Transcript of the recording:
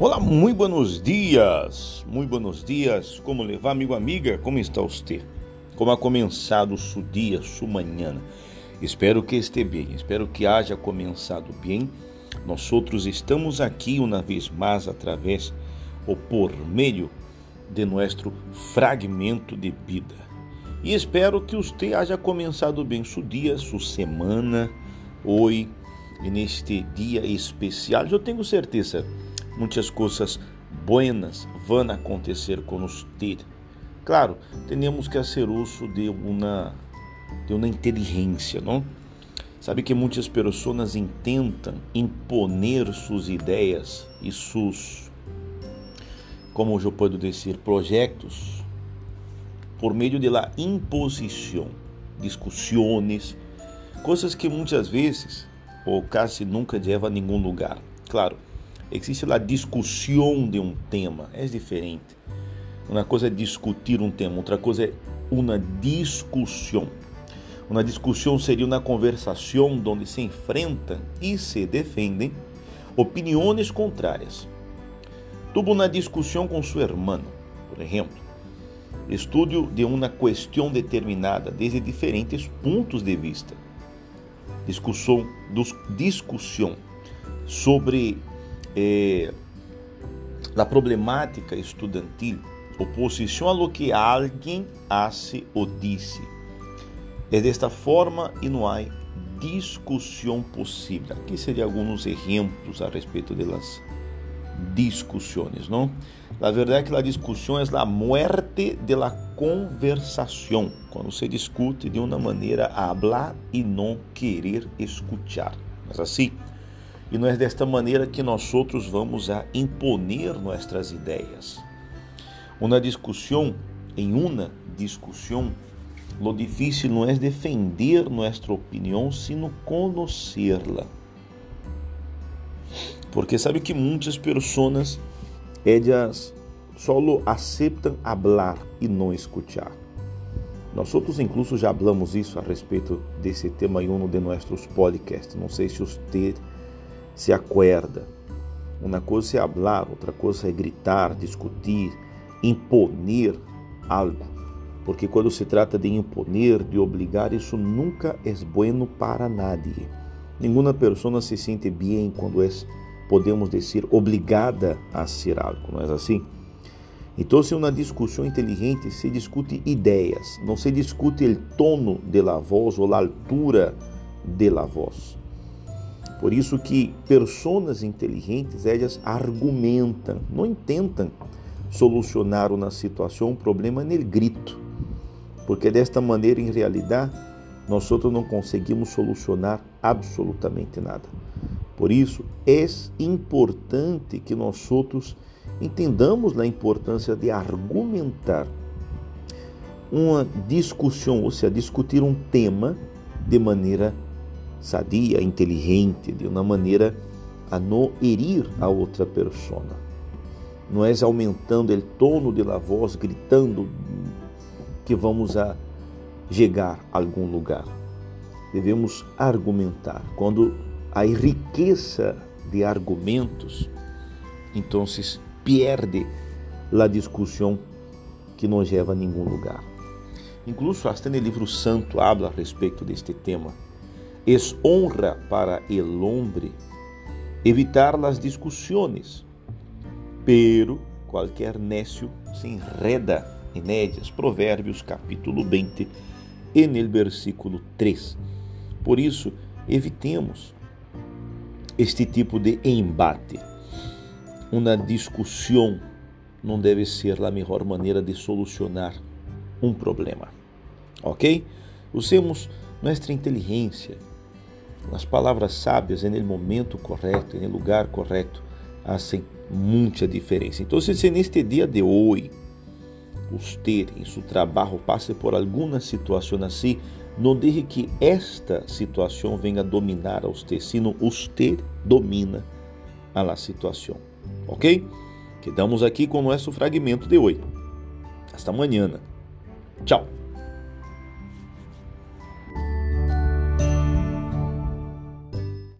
Olá, muito buenos dias, muito buenos dias. Como levar, amigo, amiga? Como está você? Como ha começado o seu dia, sua manhã? Espero que esteja bem, espero que haja começado bem. Nós outros estamos aqui uma vez mais através ou por meio de nosso fragmento de vida. E espero que você haja começado bem seu dia, sua semana, hoje, neste dia especial. Eu tenho certeza muitas coisas buenas vão acontecer você. Claro, temos que fazer uso de uma de uma inteligência, não? Sabe que muitas pessoas intentam imponer suas ideias e seus, como eu posso dizer, projetos por meio da imposição, discussões, coisas que muitas vezes ou quase nunca leva a nenhum lugar. Claro, existe a discussão de um tema, é diferente. Uma coisa é discutir um tema, outra coisa é uma discussão. Uma discussão seria uma conversação onde se enfrentam e se defendem opiniões contrárias. Tuvo uma discussão com seu irmão, por exemplo. Estudo de uma questão determinada desde diferentes pontos de vista. Discussão, discussão sobre eh, problemática estudantil, oposição a lo que alguém hace ou disse. É desta forma e não há discussão possível. Aqui seriam alguns exemplos a respeito das discussões, não? A verdade é que a discussão é a muerte de la conversação, quando se discute de uma maneira a hablar e não querer escuchar. Mas assim, e não é desta maneira que nós outros vamos a imponer nossas ideias. Uma discussão, em uma discussão, lo difícil não é defender nossa opinião, sino conhecê-la. Porque sabe que muitas pessoas ellas solo aceitam hablar e não escuchar. Nós outros incluso já hablamos isso a respeito desse tema em um de nossos podcasts. Não sei se você se acuerda. Uma coisa é falar, outra coisa é gritar, discutir, imponer algo. Porque quando se trata de imponer, de obrigar, isso nunca é bueno para nadie. Nenhuma pessoa se sente bem quando é, podemos dizer, obrigada a ser algo, não é assim? Então, se uma discussão inteligente se discute ideias, não se discute o tono de la voz ou a altura de la voz. Por isso que pessoas inteligentes, elas argumentam, não intentam solucionar uma situação, um problema no grito. Porque desta maneira, em realidade, nós outros não conseguimos solucionar absolutamente nada. Por isso, é importante que nós outros entendamos a importância de argumentar uma discussão, ou seja, discutir um tema de maneira sadia, inteligente, de uma maneira a não herir a outra persona. Não é aumentando o tono de la voz, gritando que vamos a chegar a algum lugar. Devemos argumentar. Quando há riqueza de argumentos, então perde a discussão que não leva a nenhum lugar. Incluso até no livro santo habla a respeito deste tema Es honra para el hombre evitar las discusiones, pero qualquer necio se enreda en ellas. Provérbios capítulo 20, en el versículo 3. Por isso, evitemos este tipo de embate. Uma discussão não deve ser a melhor maneira de solucionar um problema. Ok? Usemos nossa inteligência as palavras sábias no momento correto, no lugar correto, fazem muita diferença. Então, se neste dia de hoje, você em seu trabalho passe por alguma situação assim, não deixe que esta situação venha dominar a você, sino você domina a situação. Ok? Quedamos aqui com o nosso fragmento de hoje. Hasta amanhã. Tchau.